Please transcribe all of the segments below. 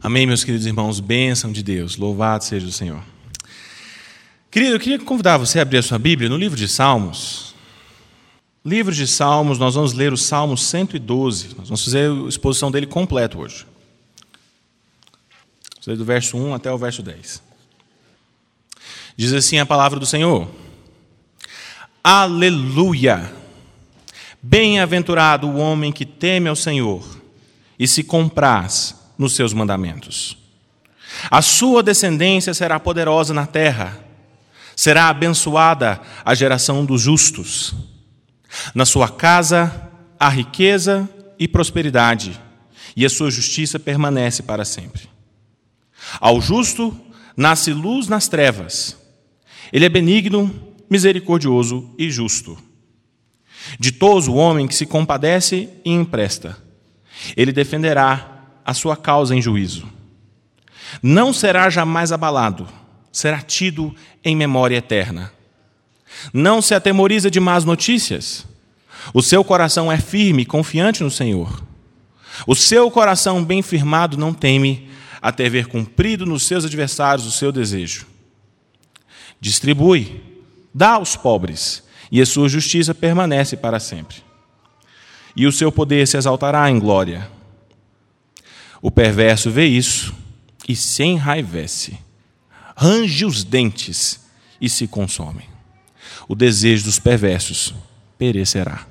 Amém, meus queridos irmãos, bênção de Deus, louvado seja o Senhor. Querido, eu queria convidar você a abrir a sua Bíblia no livro de Salmos. Livro de Salmos, nós vamos ler o Salmo 112, nós vamos fazer a exposição dele completo hoje. Vamos ler do verso 1 até o verso 10. Diz assim a palavra do Senhor: Aleluia! Bem-aventurado o homem que teme ao Senhor e se compraz nos seus mandamentos. A sua descendência será poderosa na terra, será abençoada a geração dos justos. Na sua casa há riqueza e prosperidade, e a sua justiça permanece para sempre. Ao justo nasce luz nas trevas. Ele é benigno, misericordioso e justo. Ditoso o homem que se compadece e empresta. Ele defenderá a sua causa em juízo. Não será jamais abalado, será tido em memória eterna. Não se atemoriza de más notícias. O seu coração é firme e confiante no Senhor. O seu coração bem firmado não teme até ver cumprido nos seus adversários o seu desejo. Distribui, dá aos pobres, e a sua justiça permanece para sempre. E o seu poder se exaltará em glória. O perverso vê isso e se enraivece, range os dentes e se consome. O desejo dos perversos perecerá.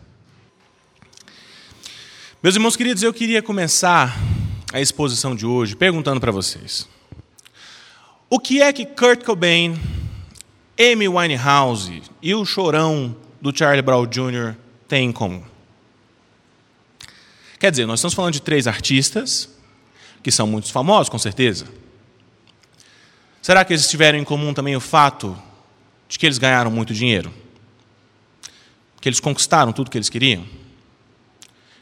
Meus irmãos queridos, eu queria começar a exposição de hoje perguntando para vocês: o que é que Kurt Cobain, Amy Winehouse e o chorão do Charlie Brown Jr. têm em comum? Quer dizer, nós estamos falando de três artistas que são muito famosos, com certeza. Será que eles tiveram em comum também o fato de que eles ganharam muito dinheiro? Que eles conquistaram tudo que eles queriam?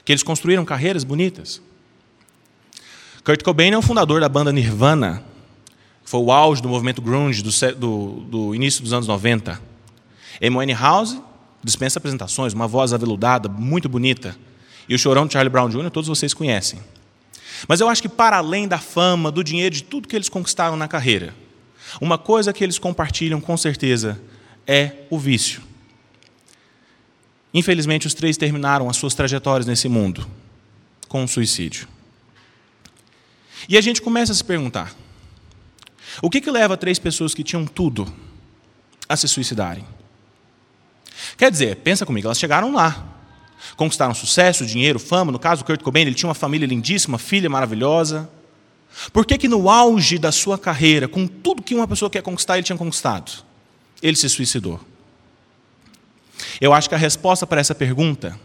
Que eles construíram carreiras bonitas? Kurt Cobain é o fundador da banda Nirvana, que foi o auge do movimento grunge do, do, do início dos anos 90. Amy House dispensa apresentações, uma voz aveludada, muito bonita. E o chorão de Charlie Brown Jr., todos vocês conhecem. Mas eu acho que, para além da fama, do dinheiro, de tudo que eles conquistaram na carreira, uma coisa que eles compartilham com certeza é o vício. Infelizmente, os três terminaram as suas trajetórias nesse mundo com um suicídio. E a gente começa a se perguntar: o que, que leva três pessoas que tinham tudo a se suicidarem? Quer dizer, pensa comigo, elas chegaram lá, Conquistaram sucesso, dinheiro, fama. No caso do Kurt Cobain, ele tinha uma família lindíssima, filha maravilhosa. Por que, que no auge da sua carreira, com tudo que uma pessoa quer conquistar, ele tinha conquistado? Ele se suicidou. Eu acho que a resposta para essa pergunta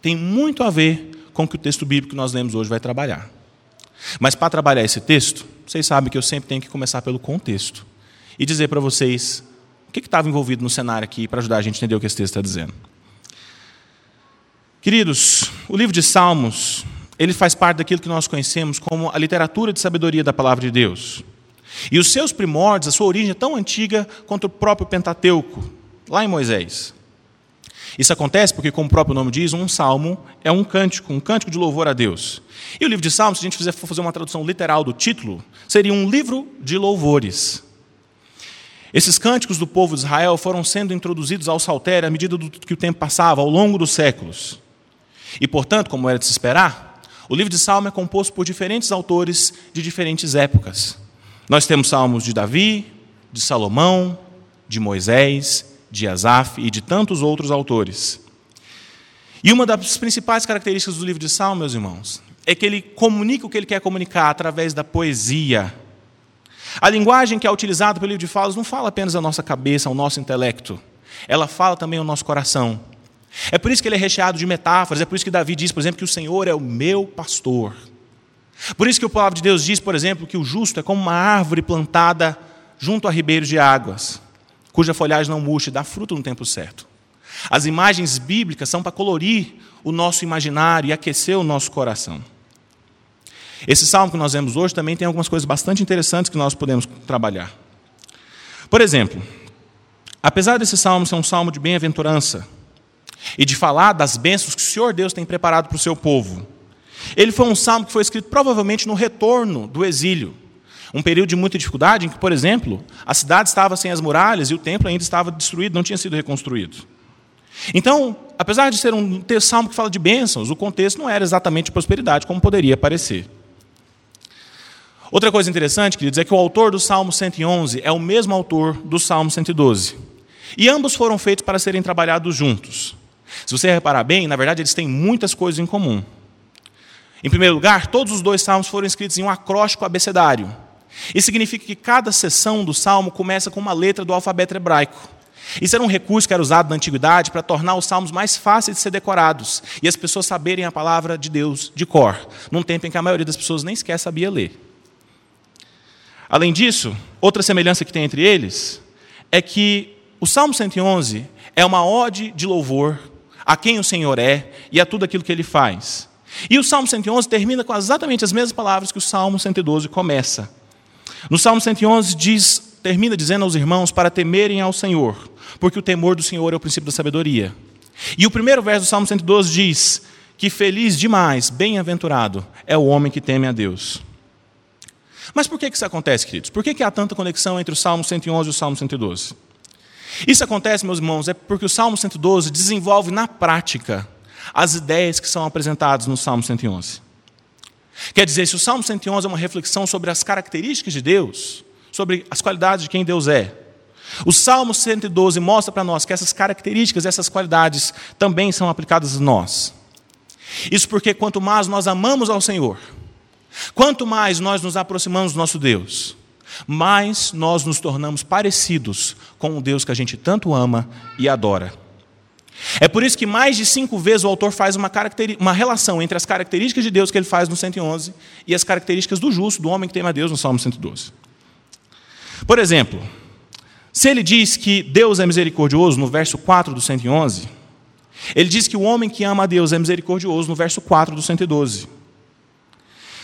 tem muito a ver com o que o texto bíblico que nós lemos hoje vai trabalhar. Mas para trabalhar esse texto, vocês sabem que eu sempre tenho que começar pelo contexto e dizer para vocês o que estava envolvido no cenário aqui para ajudar a gente a entender o que esse texto está dizendo. Queridos, o livro de Salmos, ele faz parte daquilo que nós conhecemos como a literatura de sabedoria da palavra de Deus. E os seus primórdios, a sua origem é tão antiga quanto o próprio Pentateuco, lá em Moisés. Isso acontece porque, como o próprio nome diz, um salmo é um cântico, um cântico de louvor a Deus. E o livro de Salmos, se a gente for fazer uma tradução literal do título, seria um livro de louvores. Esses cânticos do povo de Israel foram sendo introduzidos ao saltério à medida que o tempo passava, ao longo dos séculos. E, portanto, como era de se esperar, o livro de Salmo é composto por diferentes autores de diferentes épocas. Nós temos salmos de Davi, de Salomão, de Moisés, de Asaf e de tantos outros autores. E uma das principais características do livro de Salmo, meus irmãos, é que ele comunica o que ele quer comunicar através da poesia. A linguagem que é utilizada pelo livro de Falas não fala apenas a nossa cabeça, ao nosso intelecto. Ela fala também ao nosso coração. É por isso que ele é recheado de metáforas, é por isso que Davi diz, por exemplo, que o Senhor é o meu pastor. Por isso que o palavra de Deus diz, por exemplo, que o justo é como uma árvore plantada junto a ribeiros de águas, cuja folhagem não murcha e dá fruto no tempo certo. As imagens bíblicas são para colorir o nosso imaginário e aquecer o nosso coração. Esse salmo que nós vemos hoje também tem algumas coisas bastante interessantes que nós podemos trabalhar. Por exemplo, apesar desse salmo ser um salmo de bem-aventurança, e de falar das bênçãos que o Senhor Deus tem preparado para o seu povo. Ele foi um salmo que foi escrito provavelmente no retorno do exílio. Um período de muita dificuldade em que, por exemplo, a cidade estava sem as muralhas e o templo ainda estava destruído, não tinha sido reconstruído. Então, apesar de ser um salmo que fala de bênçãos, o contexto não era exatamente de prosperidade, como poderia parecer. Outra coisa interessante, queridos, é que o autor do Salmo 111 é o mesmo autor do Salmo 112. E ambos foram feitos para serem trabalhados juntos. Se você reparar bem, na verdade, eles têm muitas coisas em comum. Em primeiro lugar, todos os dois salmos foram escritos em um acróstico abecedário. Isso significa que cada seção do salmo começa com uma letra do alfabeto hebraico. Isso era um recurso que era usado na antiguidade para tornar os salmos mais fáceis de ser decorados e as pessoas saberem a palavra de Deus de cor, num tempo em que a maioria das pessoas nem sequer sabia ler. Além disso, outra semelhança que tem entre eles é que o Salmo 111 é uma ode de louvor a quem o Senhor é e a tudo aquilo que ele faz. E o Salmo 111 termina com exatamente as mesmas palavras que o Salmo 112 começa. No Salmo 111 diz, termina dizendo aos irmãos para temerem ao Senhor, porque o temor do Senhor é o princípio da sabedoria. E o primeiro verso do Salmo 112 diz que feliz demais, bem-aventurado é o homem que teme a Deus. Mas por que isso acontece, queridos? Por que há tanta conexão entre o Salmo 111 e o Salmo 112? Isso acontece, meus irmãos, é porque o Salmo 112 desenvolve na prática as ideias que são apresentadas no Salmo 111. Quer dizer, se o Salmo 111 é uma reflexão sobre as características de Deus, sobre as qualidades de quem Deus é, o Salmo 112 mostra para nós que essas características, essas qualidades também são aplicadas a nós. Isso porque quanto mais nós amamos ao Senhor, Quanto mais nós nos aproximamos do nosso Deus, mais nós nos tornamos parecidos com o Deus que a gente tanto ama e adora. É por isso que mais de cinco vezes o autor faz uma, uma, relação entre as características de Deus que ele faz no 111 e as características do justo, do homem que teme a Deus, no Salmo 112. Por exemplo, se ele diz que Deus é misericordioso no verso 4 do 111, ele diz que o homem que ama a Deus é misericordioso no verso 4 do 112.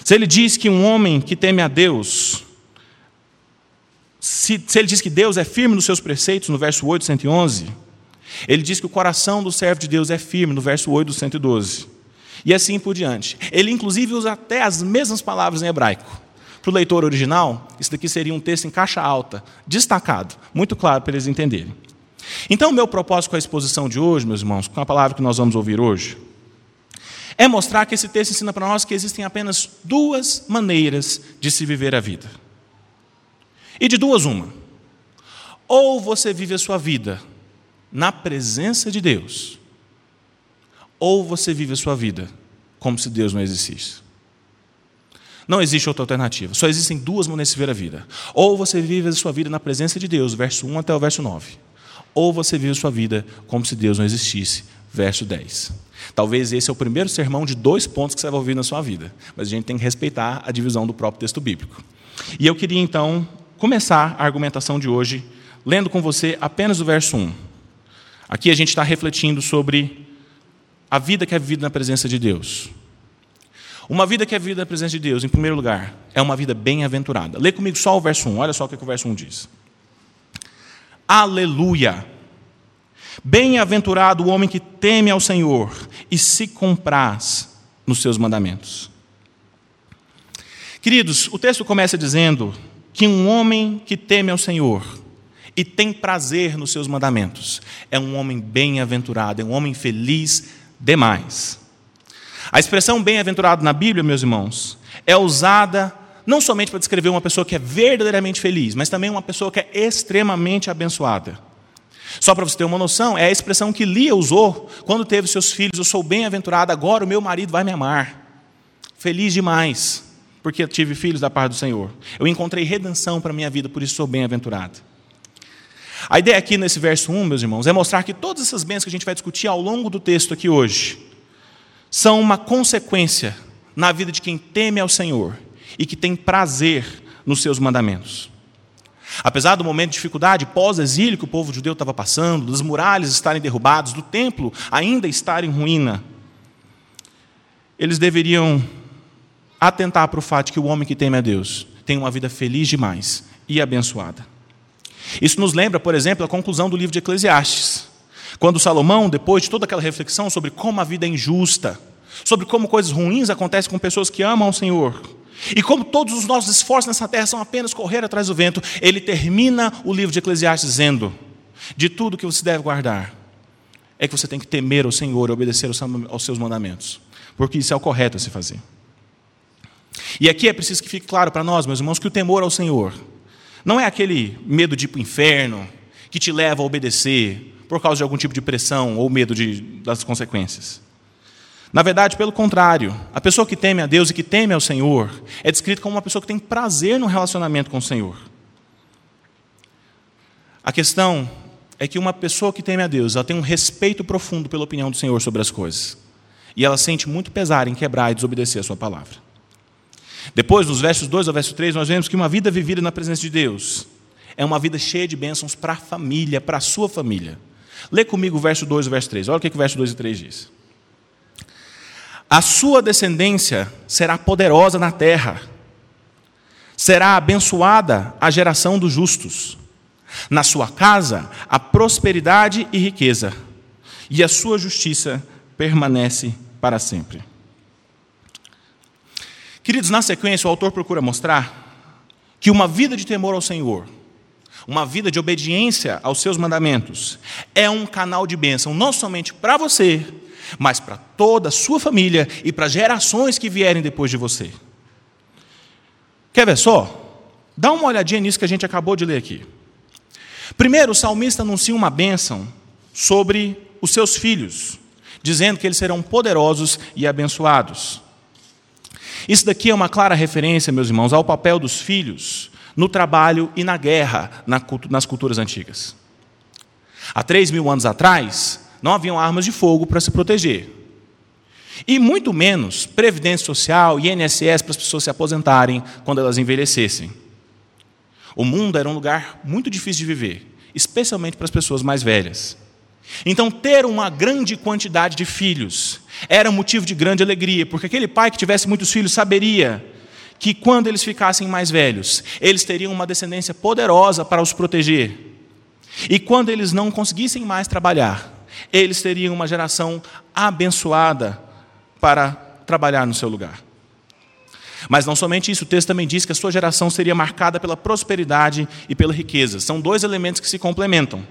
Se ele diz que um homem que teme a Deus, se, se, ele diz que Deus é firme nos seus preceitos, no verso 8 111, ele diz que o coração do servo de Deus é firme, no verso 8 do 112. E assim por diante. Ele, inclusive, usa até as mesmas palavras em hebraico. Para o leitor original, isso daqui seria um texto em caixa alta, destacado, muito claro para eles entenderem. Então, meu propósito com a exposição de hoje, meus irmãos, com a palavra que nós vamos ouvir hoje, é mostrar que esse texto ensina para nós que existem apenas duas maneiras de se viver a vida. E de duas, uma. Ou você vive a sua vida na presença de Deus, ou você vive a sua vida como se Deus não existisse. Não existe outra alternativa. Só existem duas maneiras de viver a vida. Ou você vive a sua vida na presença de Deus, verso 1 até o verso 9. Ou você vive a sua vida como se Deus não existisse, verso 10. Talvez esse é o primeiro sermão de dois pontos que você vai ouvir na sua vida, mas a gente tem que respeitar a divisão do próprio texto bíblico. E eu queria então começar a argumentação de hoje lendo com você apenas o verso 1. Aqui a gente está refletindo sobre a vida que é vivida na presença de Deus. Uma vida que é vivida na presença de Deus, em primeiro lugar, é uma vida bem-aventurada. Lê comigo só o verso 1, olha só o que o verso 1 diz. Aleluia! Bem-aventurado o homem que teme ao Senhor e se compraz nos seus mandamentos. Queridos, o texto começa dizendo que um homem que teme ao Senhor e tem prazer nos seus mandamentos é um homem bem-aventurado, é um homem feliz demais. A expressão bem-aventurado na Bíblia, meus irmãos, é usada não somente para descrever uma pessoa que é verdadeiramente feliz, mas também uma pessoa que é extremamente abençoada. Só para você ter uma noção, é a expressão que Lia usou quando teve seus filhos: Eu sou bem-aventurada, agora o meu marido vai me amar. Feliz demais, porque tive filhos da parte do Senhor. Eu encontrei redenção para a minha vida, por isso sou bem-aventurado. A ideia aqui nesse verso 1, meus irmãos, é mostrar que todas essas bênçãos que a gente vai discutir ao longo do texto aqui hoje são uma consequência na vida de quem teme ao Senhor e que tem prazer nos seus mandamentos. Apesar do momento de dificuldade pós-exílio que o povo judeu estava passando, das muralhas estarem derrubadas, do templo ainda estar em ruína, eles deveriam atentar para o fato que o homem que teme a Deus tem uma vida feliz demais e abençoada. Isso nos lembra, por exemplo, a conclusão do livro de Eclesiastes, quando Salomão, depois de toda aquela reflexão sobre como a vida é injusta, sobre como coisas ruins acontecem com pessoas que amam o Senhor, e como todos os nossos esforços nessa terra são apenas correr atrás do vento, ele termina o livro de Eclesiastes dizendo: de tudo que você deve guardar, é que você tem que temer o Senhor e obedecer aos seus mandamentos, porque isso é o correto a se fazer. E aqui é preciso que fique claro para nós, meus irmãos, que o temor ao Senhor não é aquele medo de ir para o inferno que te leva a obedecer por causa de algum tipo de pressão ou medo de, das consequências. Na verdade, pelo contrário, a pessoa que teme a Deus e que teme ao Senhor é descrita como uma pessoa que tem prazer no relacionamento com o Senhor. A questão é que uma pessoa que teme a Deus, ela tem um respeito profundo pela opinião do Senhor sobre as coisas. E ela sente muito pesar em quebrar e desobedecer a sua palavra. Depois, nos versos 2 ao verso 3, nós vemos que uma vida vivida na presença de Deus é uma vida cheia de bênçãos para a família, para a sua família. Lê comigo o verso 2 e o verso 3. Olha o que, que o verso 2 e 3 diz. A sua descendência será poderosa na terra, será abençoada a geração dos justos. Na sua casa, a prosperidade e riqueza, e a sua justiça permanece para sempre. Queridos, na sequência, o autor procura mostrar que uma vida de temor ao Senhor, uma vida de obediência aos seus mandamentos, é um canal de bênção, não somente para você, mas para toda a sua família e para gerações que vierem depois de você. Quer ver só? Dá uma olhadinha nisso que a gente acabou de ler aqui. Primeiro, o salmista anuncia uma bênção sobre os seus filhos, dizendo que eles serão poderosos e abençoados. Isso daqui é uma clara referência, meus irmãos, ao papel dos filhos no trabalho e na guerra nas culturas antigas. Há três mil anos atrás, não haviam armas de fogo para se proteger. E muito menos previdência social e INSS para as pessoas se aposentarem quando elas envelhecessem. O mundo era um lugar muito difícil de viver, especialmente para as pessoas mais velhas. Então, ter uma grande quantidade de filhos era motivo de grande alegria, porque aquele pai que tivesse muitos filhos saberia que quando eles ficassem mais velhos, eles teriam uma descendência poderosa para os proteger. E quando eles não conseguissem mais trabalhar, eles teriam uma geração abençoada para trabalhar no seu lugar. Mas não somente isso, o texto também diz que a sua geração seria marcada pela prosperidade e pela riqueza. São dois elementos que se complementam.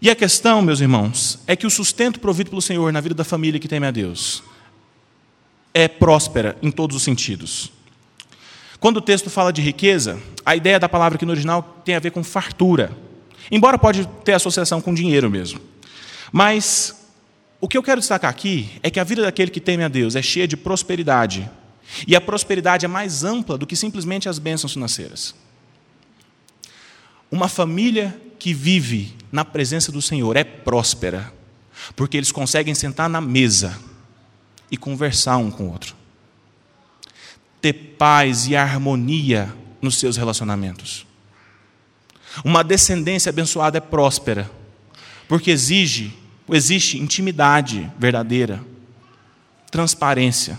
E a questão, meus irmãos, é que o sustento provido pelo Senhor na vida da família que teme a Deus é próspera em todos os sentidos. Quando o texto fala de riqueza, a ideia da palavra aqui no original tem a ver com fartura. Embora pode ter associação com dinheiro mesmo. Mas o que eu quero destacar aqui é que a vida daquele que teme a Deus é cheia de prosperidade. E a prosperidade é mais ampla do que simplesmente as bênçãos financeiras. Uma família que vive na presença do Senhor é próspera, porque eles conseguem sentar na mesa e conversar um com o outro. Ter paz e harmonia nos seus relacionamentos. Uma descendência abençoada é próspera, porque exige, existe intimidade verdadeira, transparência.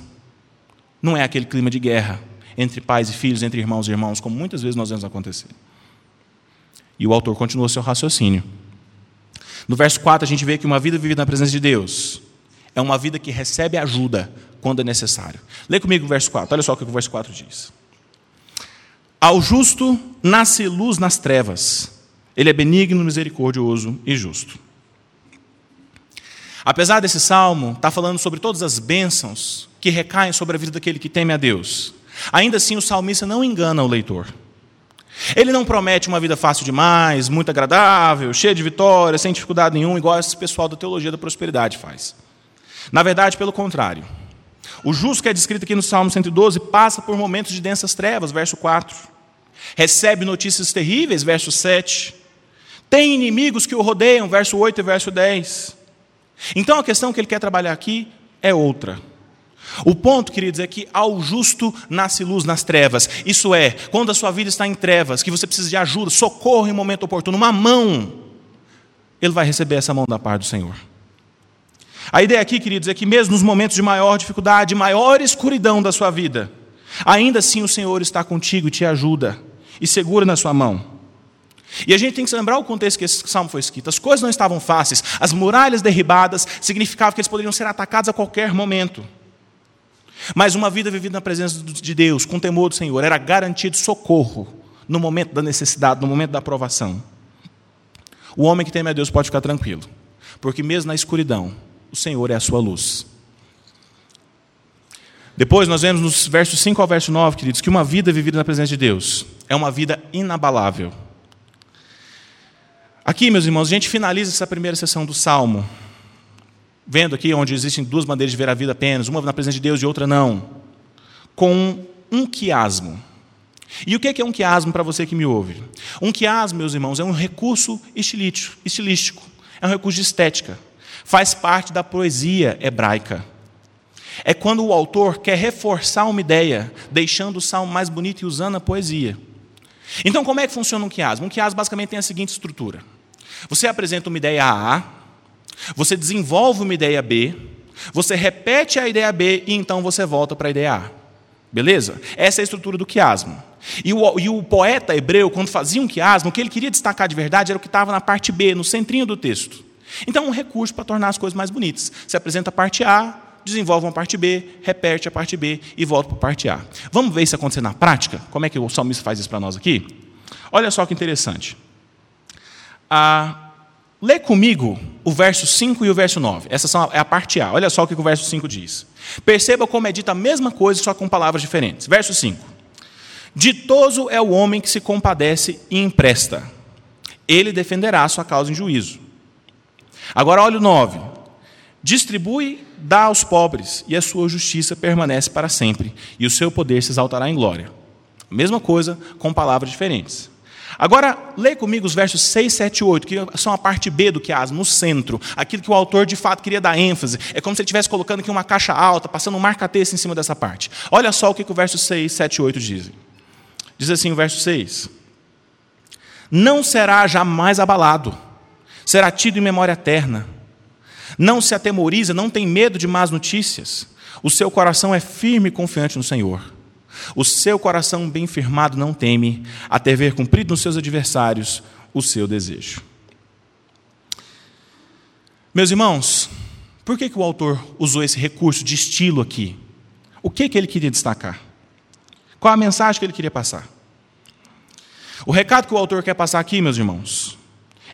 Não é aquele clima de guerra entre pais e filhos, entre irmãos e irmãos, como muitas vezes nós vemos acontecer. E o autor continua seu raciocínio. No verso 4, a gente vê que uma vida vivida na presença de Deus é uma vida que recebe ajuda quando é necessário. Lê comigo o verso 4, olha só o que o verso 4 diz. Ao justo nasce luz nas trevas, ele é benigno, misericordioso e justo. Apesar desse salmo estar tá falando sobre todas as bênçãos que recaem sobre a vida daquele que teme a Deus, ainda assim o salmista não engana o leitor. Ele não promete uma vida fácil demais, muito agradável, cheia de vitórias, sem dificuldade nenhuma, igual esse pessoal da teologia da prosperidade faz. Na verdade, pelo contrário. O justo que é descrito aqui no Salmo 112 passa por momentos de densas trevas, verso 4. Recebe notícias terríveis, verso 7. Tem inimigos que o rodeiam, verso 8 e verso 10. Então a questão que ele quer trabalhar aqui é outra. O ponto, queridos, é que ao justo nasce luz nas trevas. Isso é, quando a sua vida está em trevas, que você precisa de ajuda, socorro em momento oportuno, uma mão, ele vai receber essa mão da parte do Senhor. A ideia aqui, queridos, é que mesmo nos momentos de maior dificuldade, maior escuridão da sua vida, ainda assim o Senhor está contigo e te ajuda e segura na sua mão. E a gente tem que lembrar o contexto que esse salmo foi escrito. As coisas não estavam fáceis. As muralhas derribadas significavam que eles poderiam ser atacados a qualquer momento. Mas uma vida vivida na presença de Deus, com temor do Senhor, era garantido socorro no momento da necessidade, no momento da provação. O homem que teme a Deus pode ficar tranquilo, porque mesmo na escuridão, o Senhor é a sua luz. Depois nós vemos nos versos 5 ao verso 9, queridos, que uma vida vivida na presença de Deus é uma vida inabalável. Aqui, meus irmãos, a gente finaliza essa primeira sessão do Salmo, vendo aqui onde existem duas maneiras de ver a vida apenas, uma na presença de Deus e outra não, com um quiasmo. E o que é um quiasmo para você que me ouve? Um quiasmo, meus irmãos, é um recurso estilístico, é um recurso de estética, faz parte da poesia hebraica. É quando o autor quer reforçar uma ideia, deixando o salmo mais bonito e usando a poesia. Então, como é que funciona um quiasmo? Um quiasmo basicamente tem a seguinte estrutura: você apresenta uma ideia A, você desenvolve uma ideia B, você repete a ideia B e então você volta para a ideia A. Beleza? Essa é a estrutura do quiasmo. E o, e o, poeta hebreu, quando fazia um quiasmo, o que ele queria destacar de verdade era o que estava na parte B, no centrinho do texto. Então, um recurso para tornar as coisas mais bonitas. Você apresenta a parte A, desenvolve uma parte B, repete a parte B e volta para a parte A. Vamos ver isso acontecer na prática? Como é que o salmista faz isso para nós aqui? Olha só que interessante. Ah, lê comigo o verso 5 e o verso 9. Essa é a parte A. Olha só o que o verso 5 diz. Perceba como é dita a mesma coisa, só com palavras diferentes. Verso 5. Ditoso é o homem que se compadece e empresta. Ele defenderá sua causa em juízo. Agora olha o 9. Distribui, dá aos pobres, e a sua justiça permanece para sempre, e o seu poder se exaltará em glória. Mesma coisa, com palavras diferentes. Agora, leia comigo os versos 6, 7 e 8, que são a parte B do quiasmo, no centro. Aquilo que o autor de fato queria dar ênfase. É como se ele estivesse colocando aqui uma caixa alta, passando um marca-texto em cima dessa parte. Olha só o que, que o verso 6, 7 e 8 dizem. Diz assim o verso 6: Não será jamais abalado, será tido em memória eterna não se atemoriza, não tem medo de más notícias. O seu coração é firme e confiante no Senhor. O seu coração bem firmado não teme, até ver cumprido nos seus adversários o seu desejo. Meus irmãos, por que, que o autor usou esse recurso de estilo aqui? O que, que ele queria destacar? Qual a mensagem que ele queria passar? O recado que o autor quer passar aqui, meus irmãos,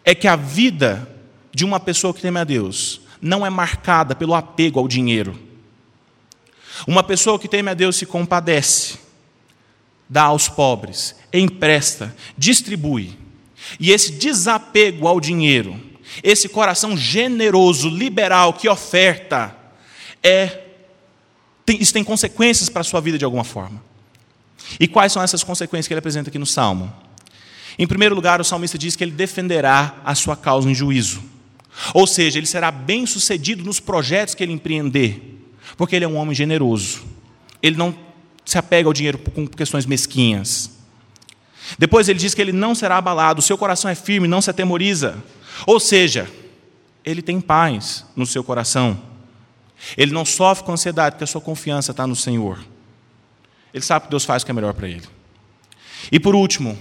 é que a vida de uma pessoa que teme a Deus não é marcada pelo apego ao dinheiro. Uma pessoa que teme a Deus se compadece, dá aos pobres, empresta, distribui. E esse desapego ao dinheiro, esse coração generoso, liberal, que oferta, é tem, isso tem consequências para a sua vida de alguma forma. E quais são essas consequências que ele apresenta aqui no Salmo? Em primeiro lugar, o salmista diz que ele defenderá a sua causa em juízo. Ou seja, ele será bem sucedido nos projetos que ele empreender, porque ele é um homem generoso. Ele não se apega ao dinheiro com questões mesquinhas. Depois ele diz que ele não será abalado, seu coração é firme, não se atemoriza. Ou seja, ele tem paz no seu coração. Ele não sofre com ansiedade, porque a sua confiança está no Senhor. Ele sabe que Deus faz o que é melhor para ele. E por último,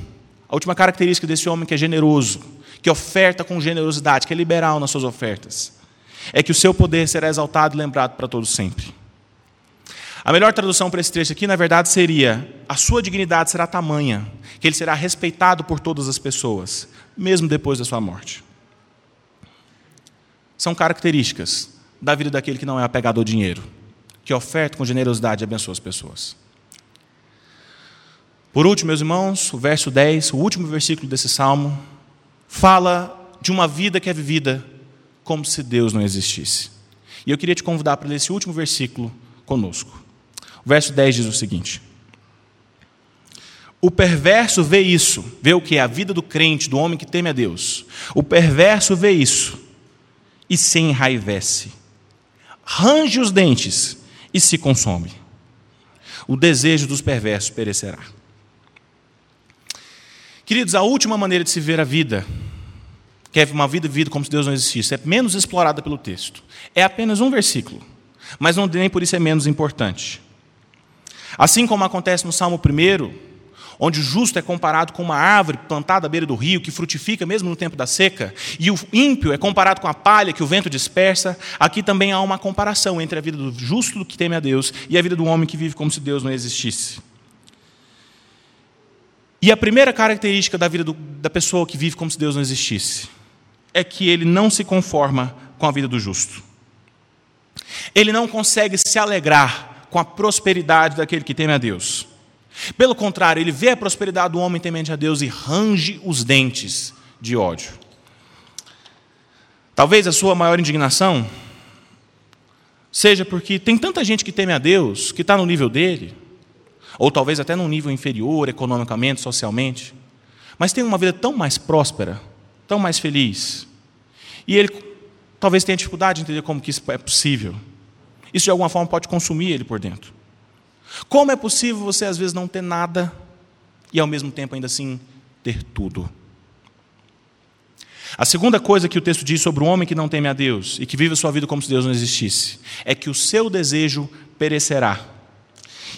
a última característica desse homem que é generoso que oferta com generosidade, que é liberal nas suas ofertas, é que o seu poder será exaltado e lembrado para todos sempre. A melhor tradução para esse trecho aqui, na verdade, seria: a sua dignidade será tamanha, que ele será respeitado por todas as pessoas, mesmo depois da sua morte. São características da vida daquele que não é apegado ao dinheiro, que oferta com generosidade e abençoa as pessoas. Por último, meus irmãos, o verso 10, o último versículo desse salmo, fala de uma vida que é vivida como se Deus não existisse. E eu queria te convidar para ler esse último versículo conosco. O verso 10 diz o seguinte: O perverso vê isso, vê o que? A vida do crente, do homem que teme a Deus. O perverso vê isso e se enraivece, range os dentes e se consome. O desejo dos perversos perecerá. Queridos, a última maneira de se ver a vida, que é uma vida vivida como se Deus não existisse, é menos explorada pelo texto. É apenas um versículo, mas não nem por isso é menos importante. Assim como acontece no Salmo 1, onde o justo é comparado com uma árvore plantada à beira do rio, que frutifica mesmo no tempo da seca, e o ímpio é comparado com a palha que o vento dispersa, aqui também há uma comparação entre a vida do justo que teme a Deus e a vida do homem que vive como se Deus não existisse. E a primeira característica da vida do, da pessoa que vive como se Deus não existisse é que ele não se conforma com a vida do justo. Ele não consegue se alegrar com a prosperidade daquele que teme a Deus. Pelo contrário, ele vê a prosperidade do homem temente a Deus e range os dentes de ódio. Talvez a sua maior indignação seja porque tem tanta gente que teme a Deus, que está no nível dele, ou talvez até num nível inferior, economicamente, socialmente, mas tem uma vida tão mais próspera, tão mais feliz, e ele talvez tenha dificuldade de entender como que isso é possível. Isso de alguma forma pode consumir ele por dentro. Como é possível você às vezes não ter nada e ao mesmo tempo ainda assim ter tudo? A segunda coisa que o texto diz sobre o homem que não teme a Deus e que vive a sua vida como se Deus não existisse é que o seu desejo perecerá.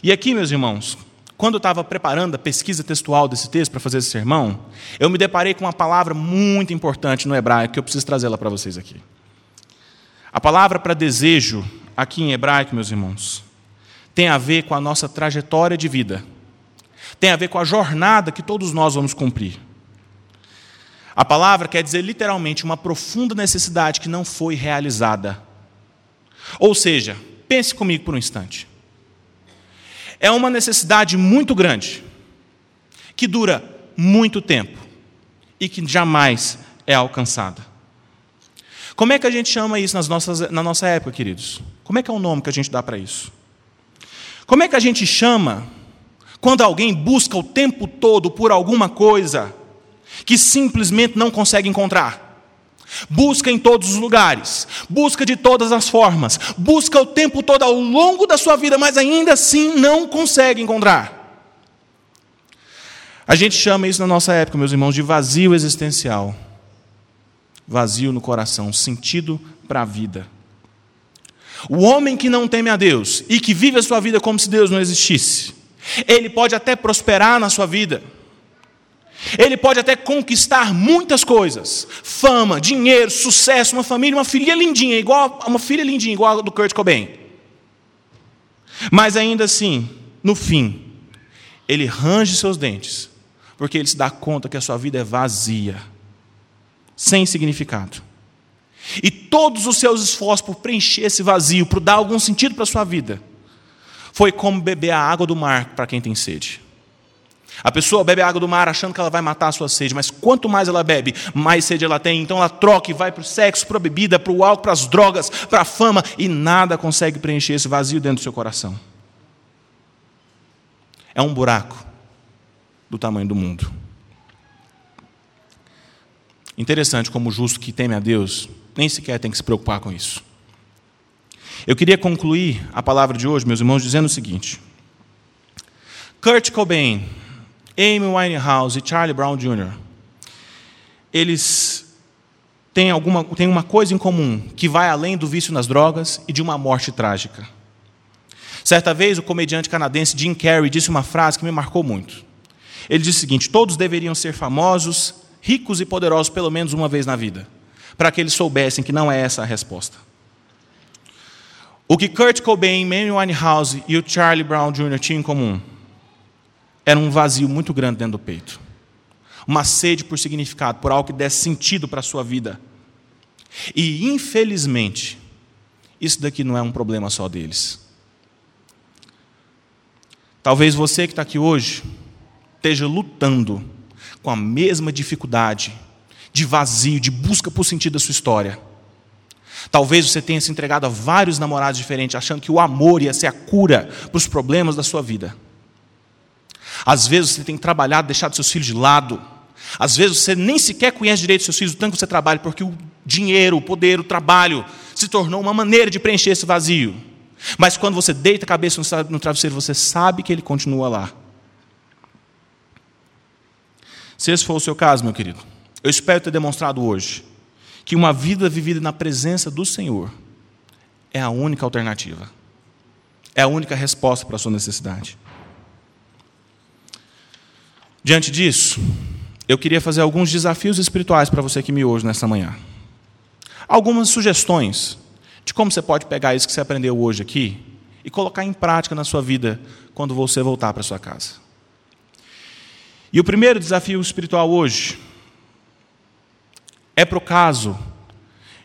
E aqui, meus irmãos, quando eu estava preparando a pesquisa textual desse texto para fazer esse sermão, eu me deparei com uma palavra muito importante no hebraico que eu preciso trazê-la para vocês aqui. A palavra para desejo, aqui em hebraico, meus irmãos, tem a ver com a nossa trajetória de vida, tem a ver com a jornada que todos nós vamos cumprir. A palavra quer dizer literalmente uma profunda necessidade que não foi realizada. Ou seja, pense comigo por um instante. É uma necessidade muito grande, que dura muito tempo e que jamais é alcançada. Como é que a gente chama isso nas nossas, na nossa época, queridos? Como é que é o nome que a gente dá para isso? Como é que a gente chama quando alguém busca o tempo todo por alguma coisa que simplesmente não consegue encontrar? Busca em todos os lugares, busca de todas as formas, busca o tempo todo ao longo da sua vida, mas ainda assim não consegue encontrar. A gente chama isso na nossa época, meus irmãos, de vazio existencial. Vazio no coração, sentido para a vida. O homem que não teme a Deus e que vive a sua vida como se Deus não existisse, ele pode até prosperar na sua vida. Ele pode até conquistar muitas coisas: fama, dinheiro, sucesso, uma família, uma filha lindinha, igual uma filha lindinha, igual a do Kurt Cobain. Mas ainda assim, no fim, ele range seus dentes, porque ele se dá conta que a sua vida é vazia, sem significado. E todos os seus esforços por preencher esse vazio, por dar algum sentido para a sua vida, foi como beber a água do mar para quem tem sede. A pessoa bebe água do mar achando que ela vai matar a sua sede, mas quanto mais ela bebe, mais sede ela tem. Então ela troca e vai para o sexo, para a bebida, para o álcool, para as drogas, para a fama, e nada consegue preencher esse vazio dentro do seu coração. É um buraco do tamanho do mundo. Interessante como o justo que teme a Deus nem sequer tem que se preocupar com isso. Eu queria concluir a palavra de hoje, meus irmãos, dizendo o seguinte: Kurt Cobain, Amy Winehouse e Charlie Brown Jr. Eles têm, alguma, têm uma coisa em comum que vai além do vício nas drogas e de uma morte trágica. Certa vez, o comediante canadense Jim Carrey disse uma frase que me marcou muito. Ele disse o seguinte: Todos deveriam ser famosos, ricos e poderosos pelo menos uma vez na vida para que eles soubessem que não é essa a resposta. O que Kurt Cobain, Amy Winehouse e o Charlie Brown Jr. tinham em comum era um vazio muito grande dentro do peito. Uma sede por significado, por algo que desse sentido para a sua vida. E, infelizmente, isso daqui não é um problema só deles. Talvez você que está aqui hoje esteja lutando com a mesma dificuldade de vazio, de busca por sentido da sua história. Talvez você tenha se entregado a vários namorados diferentes, achando que o amor ia ser a cura para os problemas da sua vida. Às vezes você tem trabalhado, deixado seus filhos de lado. Às vezes você nem sequer conhece direito seus filhos, o tanto que você trabalha, porque o dinheiro, o poder, o trabalho se tornou uma maneira de preencher esse vazio. Mas quando você deita a cabeça no travesseiro, você sabe que ele continua lá. Se esse for o seu caso, meu querido, eu espero ter demonstrado hoje que uma vida vivida na presença do Senhor é a única alternativa, é a única resposta para a sua necessidade. Diante disso, eu queria fazer alguns desafios espirituais para você que me ouve nesta manhã. Algumas sugestões de como você pode pegar isso que você aprendeu hoje aqui e colocar em prática na sua vida quando você voltar para sua casa. E o primeiro desafio espiritual hoje é para o caso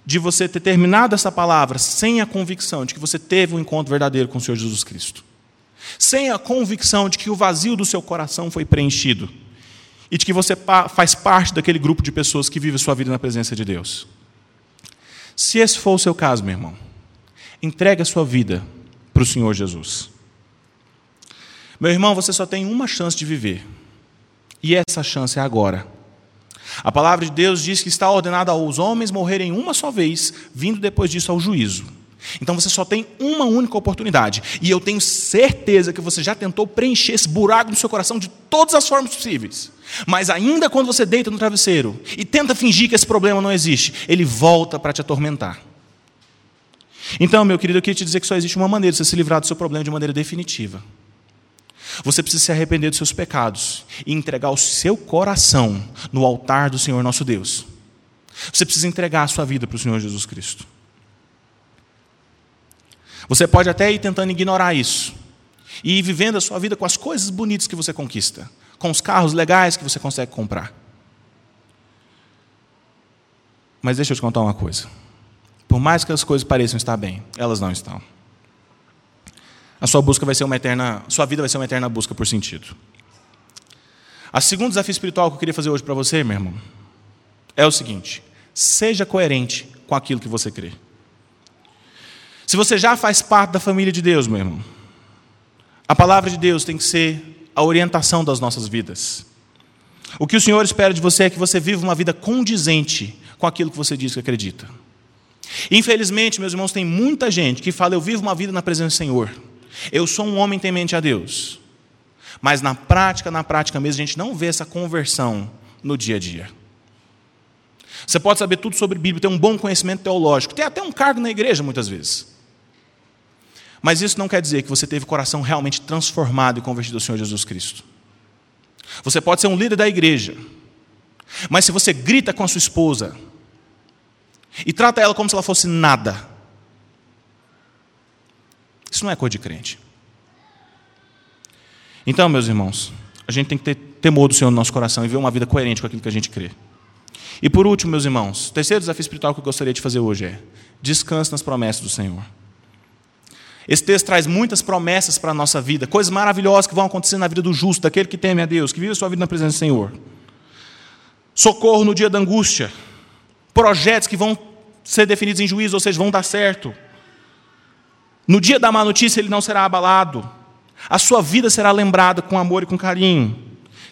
de você ter terminado essa palavra sem a convicção de que você teve um encontro verdadeiro com o Senhor Jesus Cristo. Sem a convicção de que o vazio do seu coração foi preenchido. E de que você faz parte daquele grupo de pessoas que vive sua vida na presença de Deus. Se esse for o seu caso, meu irmão, entregue a sua vida para o Senhor Jesus. Meu irmão, você só tem uma chance de viver. E essa chance é agora. A palavra de Deus diz que está ordenado aos homens morrerem uma só vez, vindo depois disso ao juízo. Então você só tem uma única oportunidade. E eu tenho certeza que você já tentou preencher esse buraco no seu coração de todas as formas possíveis. Mas ainda quando você deita no travesseiro e tenta fingir que esse problema não existe, ele volta para te atormentar. Então, meu querido, eu queria te dizer que só existe uma maneira de você se livrar do seu problema de maneira definitiva. Você precisa se arrepender dos seus pecados e entregar o seu coração no altar do Senhor nosso Deus. Você precisa entregar a sua vida para o Senhor Jesus Cristo. Você pode até ir tentando ignorar isso e ir vivendo a sua vida com as coisas bonitas que você conquista, com os carros legais que você consegue comprar. Mas deixa eu te contar uma coisa. Por mais que as coisas pareçam estar bem, elas não estão a sua busca vai ser uma eterna, sua vida vai ser uma eterna busca por sentido. A segundo desafio espiritual que eu queria fazer hoje para você, meu irmão, é o seguinte: seja coerente com aquilo que você crê. Se você já faz parte da família de Deus, meu irmão, a palavra de Deus tem que ser a orientação das nossas vidas. O que o Senhor espera de você é que você viva uma vida condizente com aquilo que você diz que acredita. Infelizmente, meus irmãos, tem muita gente que fala: Eu vivo uma vida na presença do Senhor. Eu sou um homem temente a Deus. Mas na prática, na prática mesmo, a gente não vê essa conversão no dia a dia. Você pode saber tudo sobre Bíblia, ter um bom conhecimento teológico, ter até um cargo na igreja muitas vezes. Mas isso não quer dizer que você teve o coração realmente transformado e convertido ao Senhor Jesus Cristo. Você pode ser um líder da igreja, mas se você grita com a sua esposa e trata ela como se ela fosse nada, isso não é coisa de crente. Então, meus irmãos, a gente tem que ter temor do Senhor no nosso coração e ver uma vida coerente com aquilo que a gente crê. E por último, meus irmãos, o terceiro desafio espiritual que eu gostaria de fazer hoje é: descanse nas promessas do Senhor. Esse texto traz muitas promessas para a nossa vida, coisas maravilhosas que vão acontecer na vida do justo, daquele que teme a Deus, que vive a sua vida na presença do Senhor. Socorro no dia da angústia, projetos que vão ser definidos em juízo, ou seja, vão dar certo. No dia da má notícia, ele não será abalado. A sua vida será lembrada com amor e com carinho.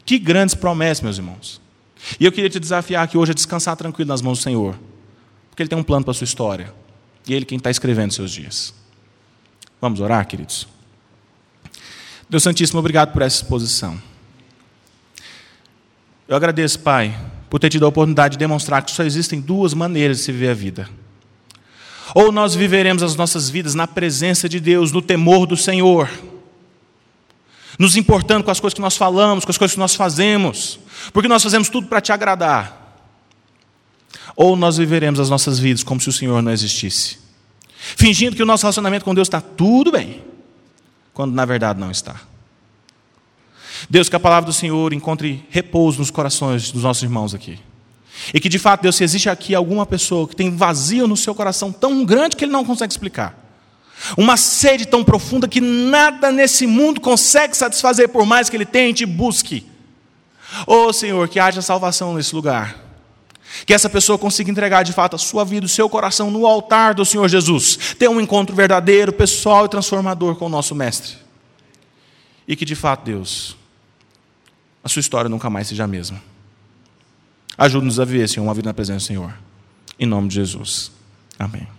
Que grandes promessas, meus irmãos. E eu queria te desafiar aqui hoje a descansar tranquilo nas mãos do Senhor. Porque Ele tem um plano para a sua história. E é Ele quem está escrevendo seus dias. Vamos orar, queridos? Deus Santíssimo, obrigado por essa exposição. Eu agradeço, Pai, por ter tido a oportunidade de demonstrar que só existem duas maneiras de se viver a vida ou nós viveremos as nossas vidas na presença de Deus, no temor do Senhor, nos importando com as coisas que nós falamos, com as coisas que nós fazemos, porque nós fazemos tudo para te agradar. Ou nós viveremos as nossas vidas como se o Senhor não existisse, fingindo que o nosso relacionamento com Deus está tudo bem, quando na verdade não está. Deus, que a palavra do Senhor encontre repouso nos corações dos nossos irmãos aqui. E que de fato, Deus, se existe aqui alguma pessoa que tem vazio no seu coração tão grande que ele não consegue explicar, uma sede tão profunda que nada nesse mundo consegue satisfazer, por mais que ele tente e busque. Oh Senhor, que haja salvação nesse lugar. Que essa pessoa consiga entregar de fato a sua vida, o seu coração no altar do Senhor Jesus. Ter um encontro verdadeiro, pessoal e transformador com o nosso Mestre. E que de fato, Deus, a sua história nunca mais seja a mesma. Ajude-nos a viver, Senhor, uma vida na presença do Senhor. Em nome de Jesus. Amém.